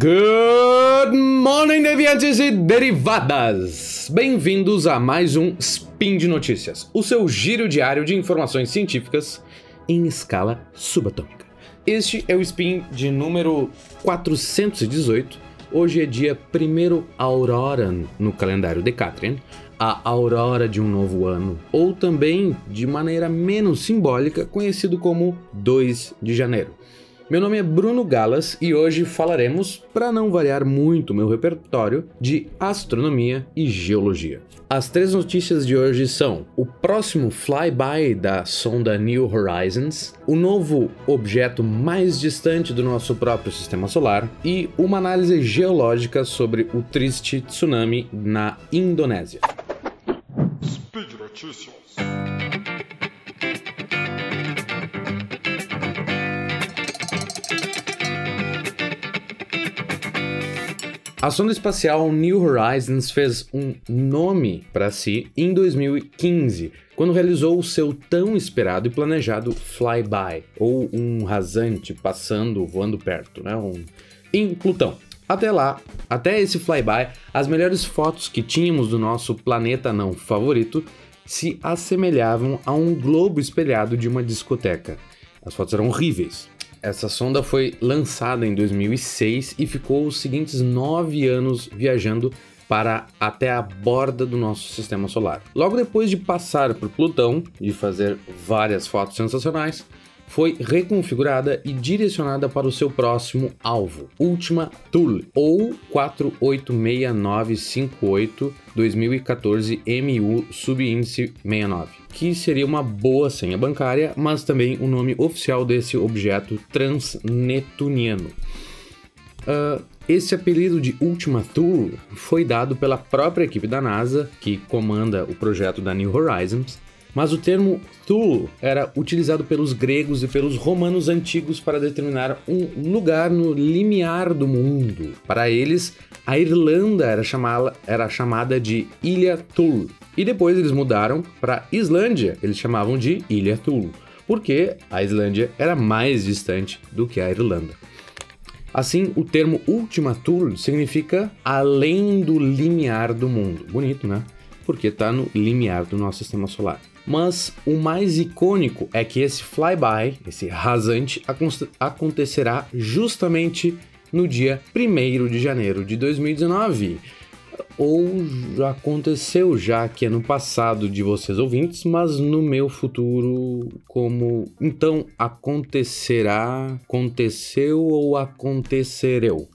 Good morning, deviantes e derivadas! Bem-vindos a mais um Spin de Notícias, o seu giro diário de informações científicas em escala subatômica. Este é o Spin de número 418. Hoje é dia 1 Aurora no calendário Decatrian, a aurora de um novo ano, ou também, de maneira menos simbólica, conhecido como 2 de janeiro. Meu nome é Bruno Galas e hoje falaremos, para não variar muito meu repertório, de astronomia e geologia. As três notícias de hoje são: o próximo flyby da sonda New Horizons, o novo objeto mais distante do nosso próprio sistema solar e uma análise geológica sobre o triste tsunami na Indonésia. Speed Notícias. A sonda espacial New Horizons fez um nome para si em 2015, quando realizou o seu tão esperado e planejado flyby, ou um rasante passando, voando perto, né? Um... em Plutão. Até lá, até esse flyby, as melhores fotos que tínhamos do nosso planeta não favorito se assemelhavam a um globo espelhado de uma discoteca. As fotos eram horríveis. Essa sonda foi lançada em 2006 e ficou os seguintes nove anos viajando para até a borda do nosso sistema solar. Logo depois de passar por Plutão e fazer várias fotos sensacionais, foi reconfigurada e direcionada para o seu próximo alvo, Ultima Thule, ou 486958 2014 MU subíndice 69, que seria uma boa senha bancária, mas também o nome oficial desse objeto transnetuniano. Uh, esse apelido de Ultima Thule foi dado pela própria equipe da NASA, que comanda o projeto da New Horizons, mas o termo Thule era utilizado pelos gregos e pelos romanos antigos para determinar um lugar no limiar do mundo. Para eles, a Irlanda era chamada, era chamada de Ilha Thule. E depois eles mudaram para Islândia, eles chamavam de Ilha Thule, porque a Islândia era mais distante do que a Irlanda. Assim, o termo Ultima Thule significa além do limiar do mundo. Bonito, né? Porque está no limiar do nosso sistema solar. Mas o mais icônico é que esse flyby, esse rasante, acontecerá justamente no dia 1 de janeiro de 2019. Ou aconteceu já que é no passado de vocês ouvintes, mas no meu futuro, como então acontecerá, aconteceu ou acontecereu.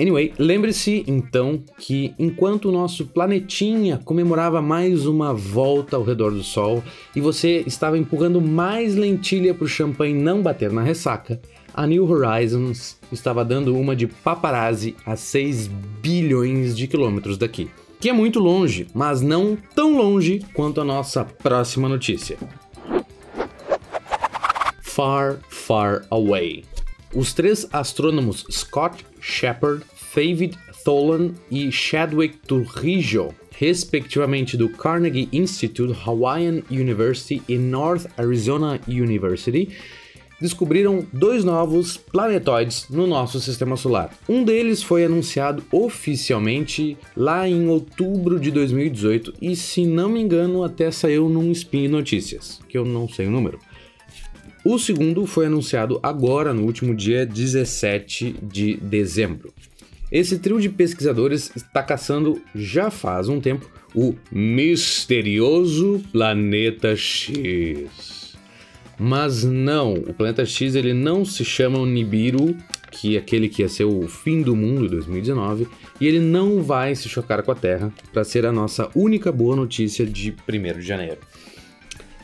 Anyway, lembre-se então que enquanto o nosso planetinha comemorava mais uma volta ao redor do Sol e você estava empurrando mais lentilha para o champanhe não bater na ressaca, a New Horizons estava dando uma de paparazzi a 6 bilhões de quilômetros daqui. Que é muito longe, mas não tão longe quanto a nossa próxima notícia. Far, far away. Os três astrônomos Scott Shepard, David Tholen e Chadwick Turrijo, respectivamente do Carnegie Institute, Hawaiian University e North Arizona University, descobriram dois novos planetoides no nosso sistema solar. Um deles foi anunciado oficialmente lá em outubro de 2018 e, se não me engano, até saiu num Spin Notícias, que eu não sei o número. O segundo foi anunciado agora no último dia 17 de dezembro. Esse trio de pesquisadores está caçando já faz um tempo o misterioso planeta X. Mas não, o planeta X ele não se chama Nibiru, que é aquele que ia ser o fim do mundo em 2019, e ele não vai se chocar com a Terra para ser a nossa única boa notícia de 1 de janeiro.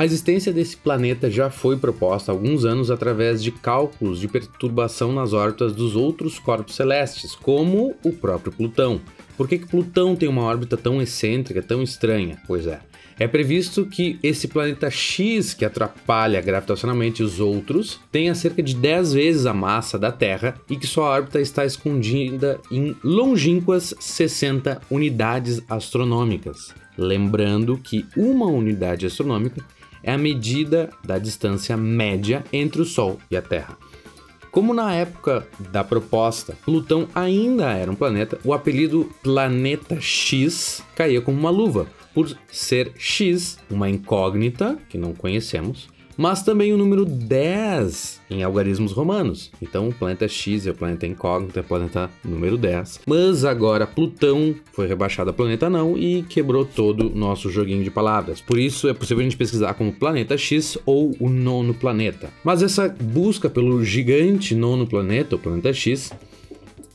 A existência desse planeta já foi proposta há alguns anos através de cálculos de perturbação nas órbitas dos outros corpos celestes, como o próprio Plutão. Por que, que Plutão tem uma órbita tão excêntrica, tão estranha? Pois é. É previsto que esse planeta X, que atrapalha gravitacionalmente os outros, tenha cerca de 10 vezes a massa da Terra e que sua órbita está escondida em longínquas 60 unidades astronômicas. Lembrando que uma unidade astronômica é a medida da distância média entre o Sol e a Terra. Como na época da proposta Plutão ainda era um planeta, o apelido Planeta X caía como uma luva, por ser X, uma incógnita que não conhecemos, mas também o número 10 em algarismos romanos. Então o planeta X é o planeta incógnito, é o planeta número 10. Mas agora Plutão foi rebaixado a planeta não e quebrou todo o nosso joguinho de palavras. Por isso é possível a gente pesquisar como planeta X ou o nono planeta. Mas essa busca pelo gigante nono planeta, o planeta X,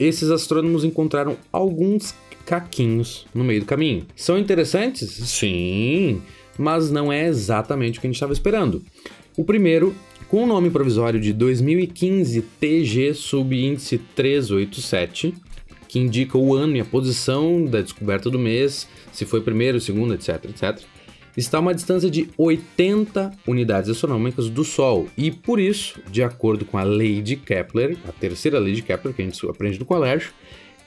esses astrônomos encontraram alguns caquinhos no meio do caminho. São interessantes? Sim mas não é exatamente o que a gente estava esperando. O primeiro, com o nome provisório de 2015 TG subíndice 387, que indica o ano e a posição da descoberta do mês, se foi primeiro, segundo, etc, etc, está a uma distância de 80 unidades astronômicas do Sol e por isso, de acordo com a lei de Kepler, a terceira lei de Kepler que a gente aprende no colégio,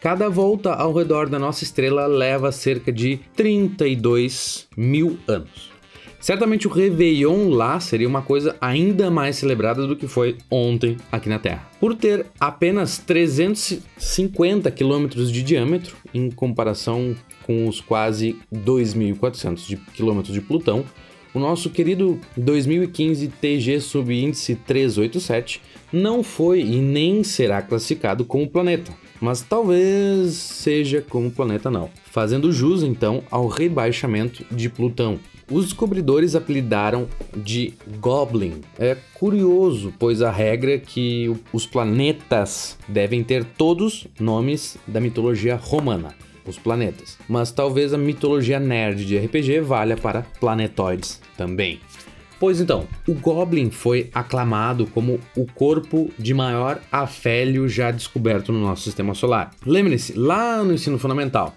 Cada volta ao redor da nossa estrela leva cerca de 32 mil anos. Certamente o Réveillon lá seria uma coisa ainda mais celebrada do que foi ontem aqui na Terra. Por ter apenas 350 quilômetros de diâmetro, em comparação com os quase 2.400 quilômetros de Plutão, o nosso querido 2015 TG subíndice 387 não foi e nem será classificado como planeta mas talvez seja como planeta não, fazendo jus então ao rebaixamento de Plutão. Os descobridores apelidaram de Goblin. É curioso, pois a regra é que os planetas devem ter todos nomes da mitologia romana os planetas. Mas talvez a mitologia nerd de RPG valha para planetoides também. Pois então, o Goblin foi aclamado como o corpo de maior afélio já descoberto no nosso sistema solar. Lembre-se, lá no ensino fundamental,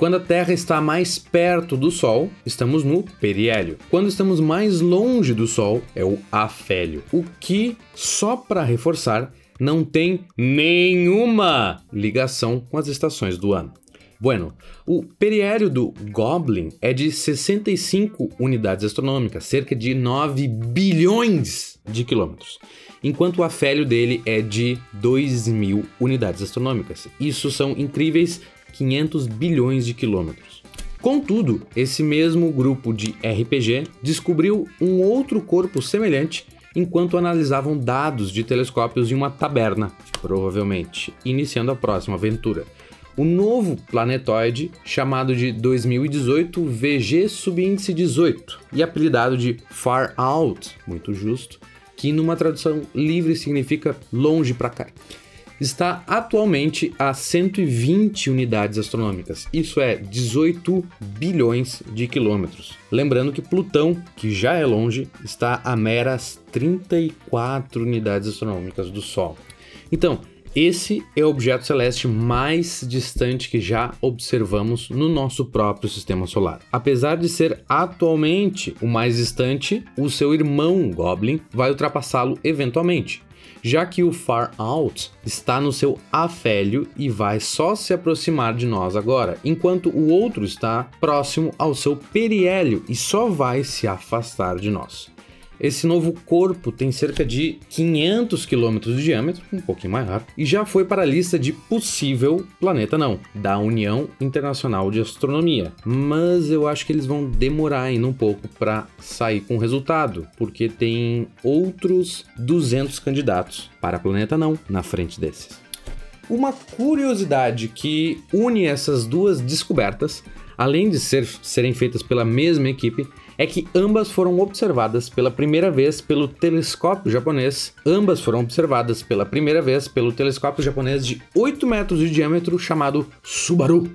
quando a Terra está mais perto do Sol, estamos no periélio. Quando estamos mais longe do Sol, é o afélio. O que, só para reforçar, não tem nenhuma ligação com as estações do ano. Bueno, o periélio do Goblin é de 65 unidades astronômicas, cerca de 9 bilhões de quilômetros, enquanto o afélio dele é de 2 mil unidades astronômicas. Isso são incríveis 500 bilhões de quilômetros. Contudo, esse mesmo grupo de RPG descobriu um outro corpo semelhante enquanto analisavam dados de telescópios em uma taberna, provavelmente, iniciando a próxima aventura o novo planetoide chamado de 2018 VG subíndice 18 e apelidado de Far Out, muito justo, que numa tradução livre significa longe para cá. Está atualmente a 120 unidades astronômicas, isso é 18 bilhões de quilômetros. Lembrando que Plutão, que já é longe, está a meras 34 unidades astronômicas do Sol. Então, esse é o objeto celeste mais distante que já observamos no nosso próprio sistema solar. Apesar de ser atualmente o mais distante, o seu irmão Goblin vai ultrapassá-lo eventualmente, já que o Far Out está no seu afélio e vai só se aproximar de nós agora, enquanto o outro está próximo ao seu periélio e só vai se afastar de nós. Esse novo corpo tem cerca de 500 quilômetros de diâmetro, um pouquinho maior, e já foi para a lista de possível planeta não, da União Internacional de Astronomia. Mas eu acho que eles vão demorar ainda um pouco para sair com o resultado, porque tem outros 200 candidatos para planeta não na frente desses. Uma curiosidade que une essas duas descobertas, além de ser, serem feitas pela mesma equipe, é que ambas foram observadas pela primeira vez pelo telescópio japonês. Ambas foram observadas pela primeira vez pelo telescópio japonês de 8 metros de diâmetro chamado Subaru,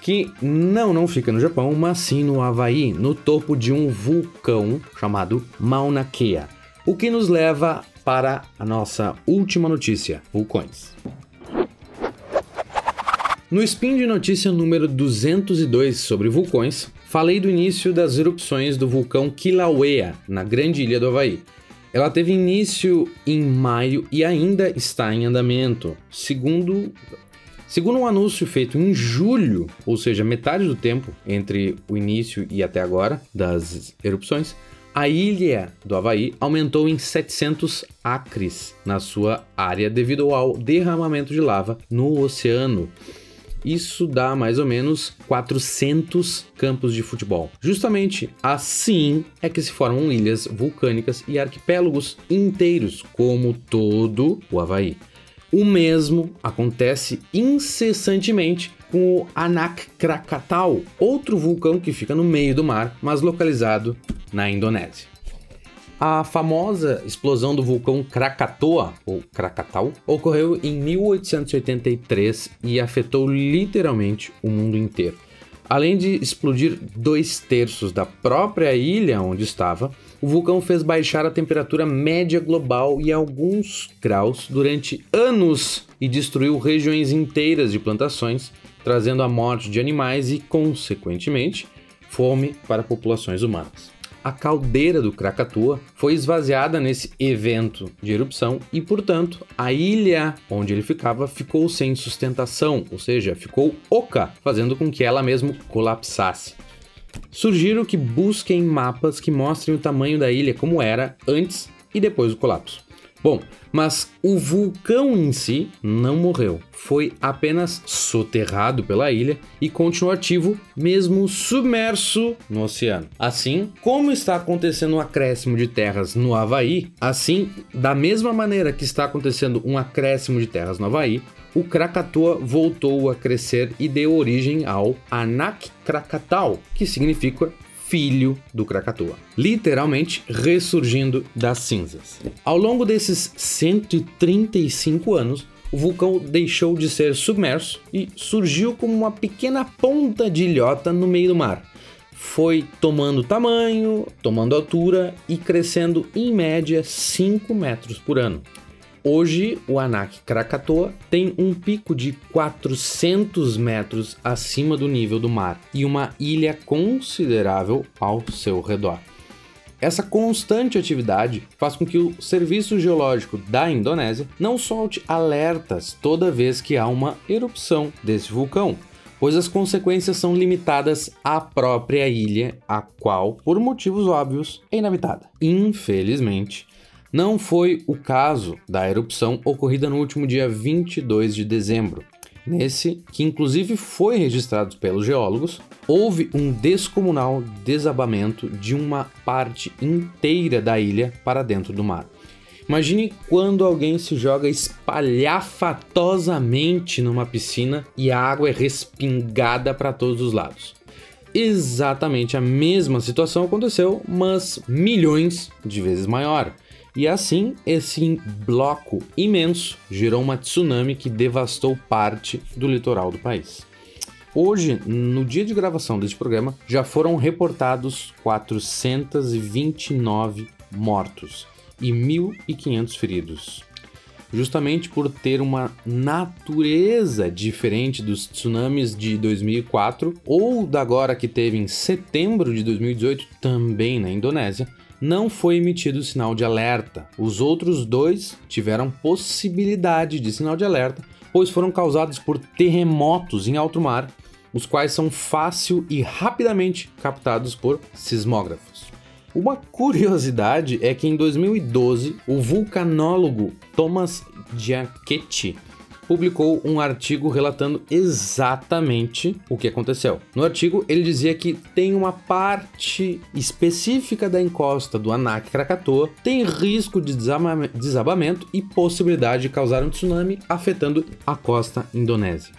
que não não fica no Japão, mas sim no Havaí, no topo de um vulcão chamado Mauna Kea. O que nos leva para a nossa última notícia: vulcões. No spin de notícia número 202 sobre vulcões, falei do início das erupções do vulcão Kilauea, na grande ilha do Havaí. Ela teve início em maio e ainda está em andamento. Segundo, segundo um anúncio feito em julho, ou seja, metade do tempo entre o início e até agora das erupções, A ilha do Havaí aumentou em 700 acres na sua área devido ao derramamento de lava no oceano. Isso dá mais ou menos 400 campos de futebol. Justamente assim é que se formam ilhas vulcânicas e arquipélagos inteiros, como todo o Havaí. O mesmo acontece incessantemente com o Anak Krakatau, outro vulcão que fica no meio do mar, mas localizado na Indonésia. A famosa explosão do vulcão Krakatoa, ou Krakatau, ocorreu em 1883 e afetou literalmente o mundo inteiro. Além de explodir dois terços da própria ilha onde estava, o vulcão fez baixar a temperatura média global em alguns graus durante anos e destruiu regiões inteiras de plantações, trazendo a morte de animais e, consequentemente, fome para populações humanas a caldeira do Krakatoa foi esvaziada nesse evento de erupção e, portanto, a ilha onde ele ficava ficou sem sustentação, ou seja, ficou oca, fazendo com que ela mesmo colapsasse. Sugiro que busquem mapas que mostrem o tamanho da ilha como era antes e depois do colapso. Bom, mas o vulcão em si não morreu, foi apenas soterrado pela ilha e continuou ativo mesmo submerso no oceano. Assim, como está acontecendo um acréscimo de terras no Havaí, assim, da mesma maneira que está acontecendo um acréscimo de terras no Havaí, o Krakatoa voltou a crescer e deu origem ao Anak Krakatau, que significa filho do Krakatoa, literalmente ressurgindo das cinzas. Ao longo desses 135 anos, o vulcão deixou de ser submerso e surgiu como uma pequena ponta de ilhota no meio do mar. Foi tomando tamanho, tomando altura e crescendo em média 5 metros por ano. Hoje, o Anak Krakatoa tem um pico de 400 metros acima do nível do mar e uma ilha considerável ao seu redor. Essa constante atividade faz com que o Serviço Geológico da Indonésia não solte alertas toda vez que há uma erupção desse vulcão, pois as consequências são limitadas à própria ilha, a qual, por motivos óbvios, é inabitada. Infelizmente, não foi o caso da erupção ocorrida no último dia 22 de dezembro. Nesse, que inclusive foi registrado pelos geólogos, houve um descomunal desabamento de uma parte inteira da ilha para dentro do mar. Imagine quando alguém se joga espalhafatosamente numa piscina e a água é respingada para todos os lados. Exatamente a mesma situação aconteceu, mas milhões de vezes maior. E assim, esse bloco imenso gerou uma tsunami que devastou parte do litoral do país. Hoje, no dia de gravação deste programa, já foram reportados 429 mortos e 1.500 feridos. Justamente por ter uma natureza diferente dos tsunamis de 2004 ou da agora que teve em setembro de 2018, também na Indonésia, não foi emitido sinal de alerta. Os outros dois tiveram possibilidade de sinal de alerta, pois foram causados por terremotos em alto mar, os quais são fácil e rapidamente captados por sismógrafos. Uma curiosidade é que em 2012 o vulcanólogo Thomas Giachetti publicou um artigo relatando exatamente o que aconteceu. No artigo, ele dizia que tem uma parte específica da encosta do Anak Krakatoa tem risco de desabamento e possibilidade de causar um tsunami afetando a costa indonésia.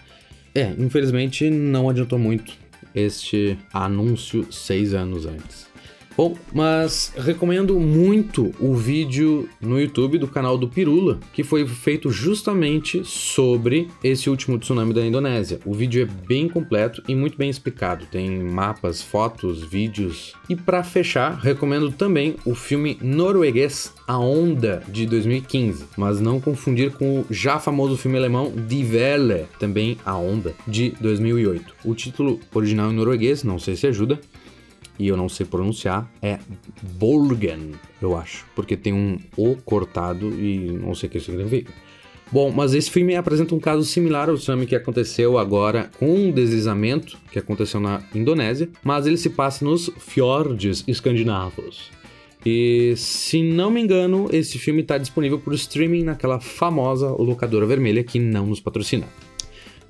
É, infelizmente não adiantou muito este anúncio seis anos antes. Bom, mas recomendo muito o vídeo no YouTube do canal do Pirula, que foi feito justamente sobre esse último tsunami da Indonésia. O vídeo é bem completo e muito bem explicado. Tem mapas, fotos, vídeos. E para fechar, recomendo também o filme norueguês A Onda de 2015, mas não confundir com o já famoso filme alemão Die Welle, também A Onda de 2008. O título original em norueguês, não sei se ajuda, e eu não sei pronunciar, é Bolgen, eu acho, porque tem um O cortado e não sei o que isso significa. Bom, mas esse filme apresenta um caso similar ao tsunami que aconteceu agora com um deslizamento que aconteceu na Indonésia, mas ele se passa nos fiordes escandinavos. E se não me engano, esse filme está disponível por streaming naquela famosa locadora vermelha que não nos patrocina.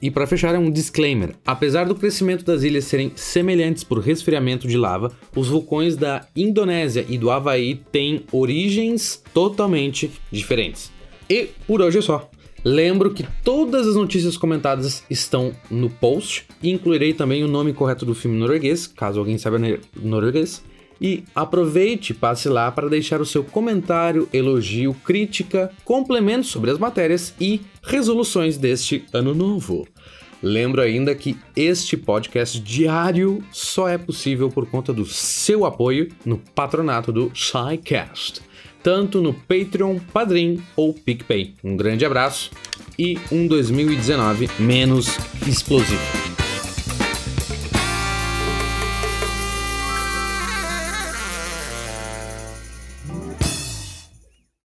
E para fechar, é um disclaimer: apesar do crescimento das ilhas serem semelhantes por resfriamento de lava, os vulcões da Indonésia e do Havaí têm origens totalmente diferentes. E por hoje é só. Lembro que todas as notícias comentadas estão no post e incluirei também o nome correto do filme norueguês, caso alguém saiba norueguês. E aproveite, passe lá para deixar o seu comentário, elogio, crítica, complemento sobre as matérias e resoluções deste ano novo. Lembro ainda que este podcast diário só é possível por conta do seu apoio no patronato do SciCast tanto no Patreon, Padrim ou PicPay. Um grande abraço e um 2019 menos explosivo.